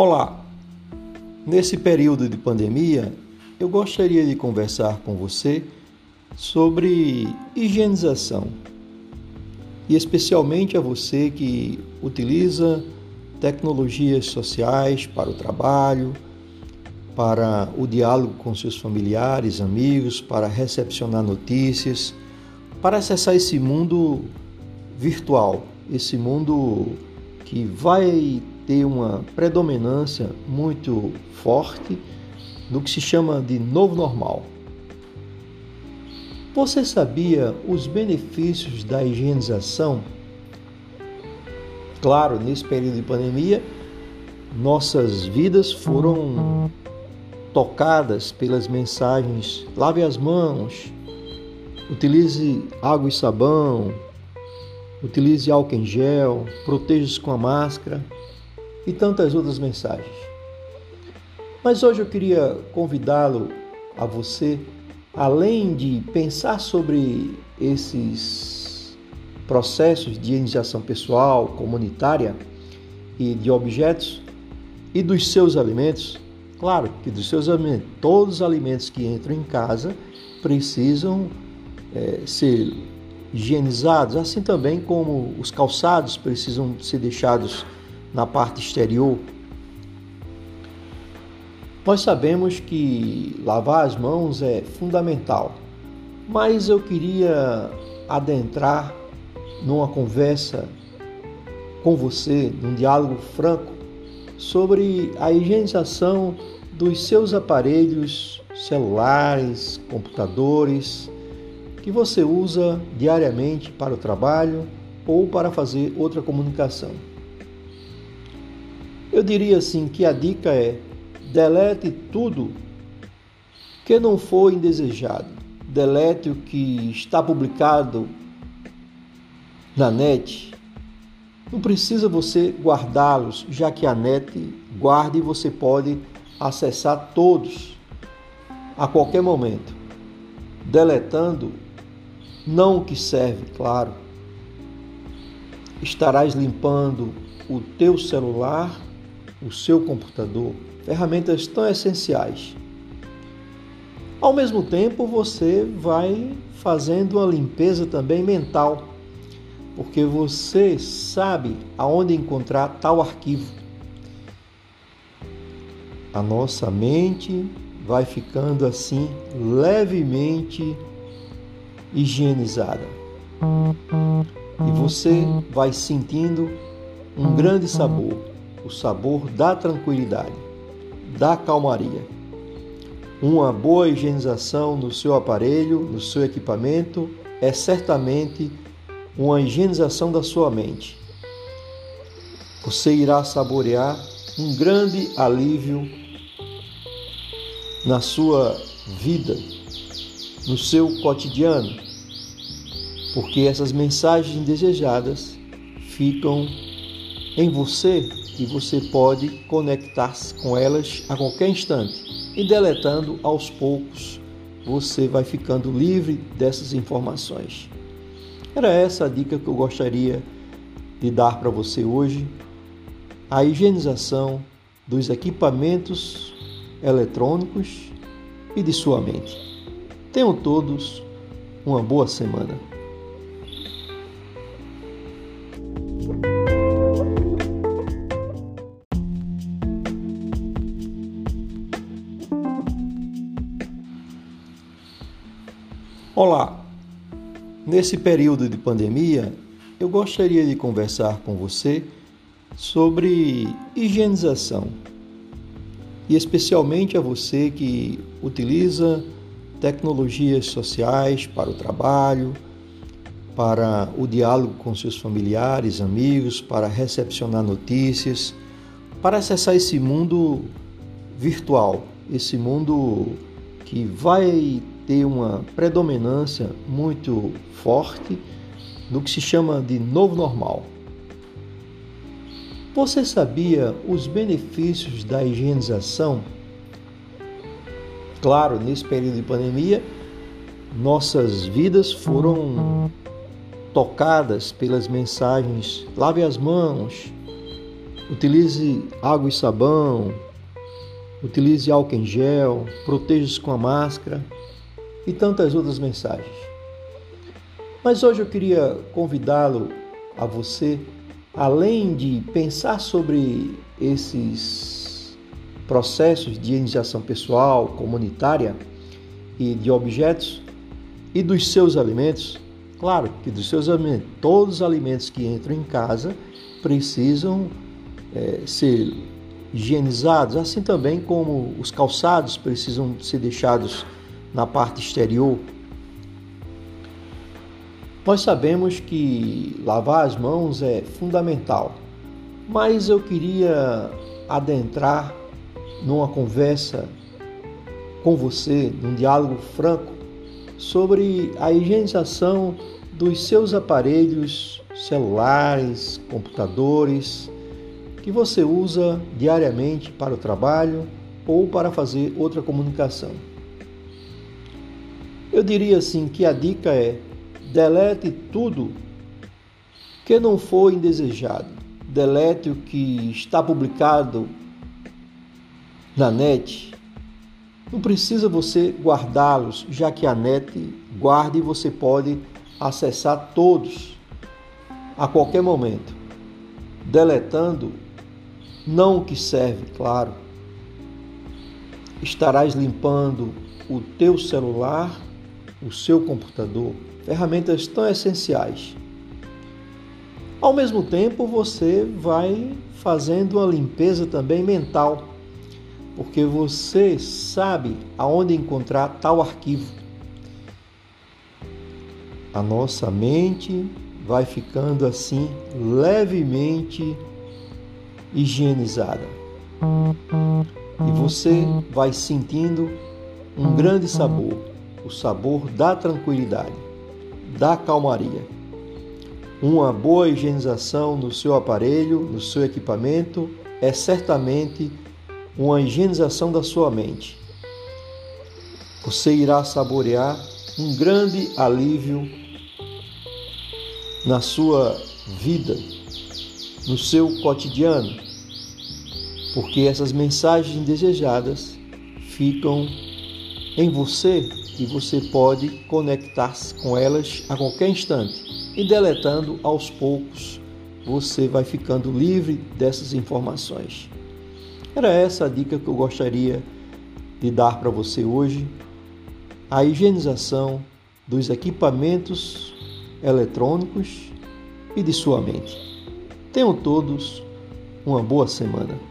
Olá! Nesse período de pandemia, eu gostaria de conversar com você sobre higienização e especialmente a você que utiliza tecnologias sociais para o trabalho, para o diálogo com seus familiares, amigos, para recepcionar notícias, para acessar esse mundo virtual, esse mundo que vai ter uma predominância muito forte do que se chama de novo normal. Você sabia os benefícios da higienização? Claro, nesse período de pandemia, nossas vidas foram tocadas pelas mensagens: lave as mãos, utilize água e sabão, utilize álcool em gel, proteja-se com a máscara e tantas outras mensagens. Mas hoje eu queria convidá-lo a você, além de pensar sobre esses processos de iniciação pessoal, comunitária e de objetos e dos seus alimentos, claro que dos seus alimentos, todos os alimentos que entram em casa precisam é, ser higienizados, assim também como os calçados precisam ser deixados na parte exterior. Nós sabemos que lavar as mãos é fundamental, mas eu queria adentrar numa conversa com você, num diálogo franco, sobre a higienização dos seus aparelhos celulares, computadores, que você usa diariamente para o trabalho ou para fazer outra comunicação. Eu diria assim que a dica é: delete tudo que não for indesejado. Delete o que está publicado na net. Não precisa você guardá-los, já que a net guarda e você pode acessar todos a qualquer momento. Deletando não o que serve, claro. Estarás limpando o teu celular o seu computador, ferramentas tão essenciais. Ao mesmo tempo, você vai fazendo uma limpeza também mental, porque você sabe aonde encontrar tal arquivo. A nossa mente vai ficando assim levemente higienizada. E você vai sentindo um grande sabor o sabor da tranquilidade, da calmaria. Uma boa higienização no seu aparelho, no seu equipamento, é certamente uma higienização da sua mente. Você irá saborear um grande alívio na sua vida, no seu cotidiano, porque essas mensagens indesejadas ficam em você e você pode conectar-se com elas a qualquer instante. E deletando aos poucos, você vai ficando livre dessas informações. Era essa a dica que eu gostaria de dar para você hoje. A higienização dos equipamentos eletrônicos e de sua mente. Tenham todos uma boa semana. Olá! Nesse período de pandemia, eu gostaria de conversar com você sobre higienização e especialmente a você que utiliza tecnologias sociais para o trabalho, para o diálogo com seus familiares, amigos, para recepcionar notícias, para acessar esse mundo virtual, esse mundo que vai ter uma predominância muito forte do que se chama de novo normal. Você sabia os benefícios da higienização? Claro, nesse período de pandemia, nossas vidas foram tocadas pelas mensagens: lave as mãos, utilize água e sabão, utilize álcool em gel, proteja-se com a máscara e tantas outras mensagens. Mas hoje eu queria convidá-lo a você, além de pensar sobre esses processos de iniciação pessoal, comunitária e de objetos e dos seus alimentos, claro que dos seus alimentos, todos os alimentos que entram em casa precisam é, ser higienizados, assim também como os calçados precisam ser deixados na parte exterior. Nós sabemos que lavar as mãos é fundamental, mas eu queria adentrar numa conversa com você, num diálogo franco, sobre a higienização dos seus aparelhos celulares, computadores, que você usa diariamente para o trabalho ou para fazer outra comunicação. Eu diria assim que a dica é: delete tudo que não for indesejado. Delete o que está publicado na net. Não precisa você guardá-los, já que a net guarda e você pode acessar todos a qualquer momento. Deletando não o que serve, claro. Estarás limpando o teu celular, o seu computador, ferramentas tão essenciais. Ao mesmo tempo, você vai fazendo uma limpeza também mental, porque você sabe aonde encontrar tal arquivo. A nossa mente vai ficando assim levemente higienizada. E você vai sentindo um grande sabor, o sabor da tranquilidade, da calmaria. Uma boa higienização no seu aparelho, no seu equipamento, é certamente uma higienização da sua mente. Você irá saborear um grande alívio na sua vida no seu cotidiano, porque essas mensagens indesejadas ficam em você e você pode conectar-se com elas a qualquer instante. E deletando aos poucos, você vai ficando livre dessas informações. Era essa a dica que eu gostaria de dar para você hoje. A higienização dos equipamentos eletrônicos e de sua mente. Tenham todos uma boa semana.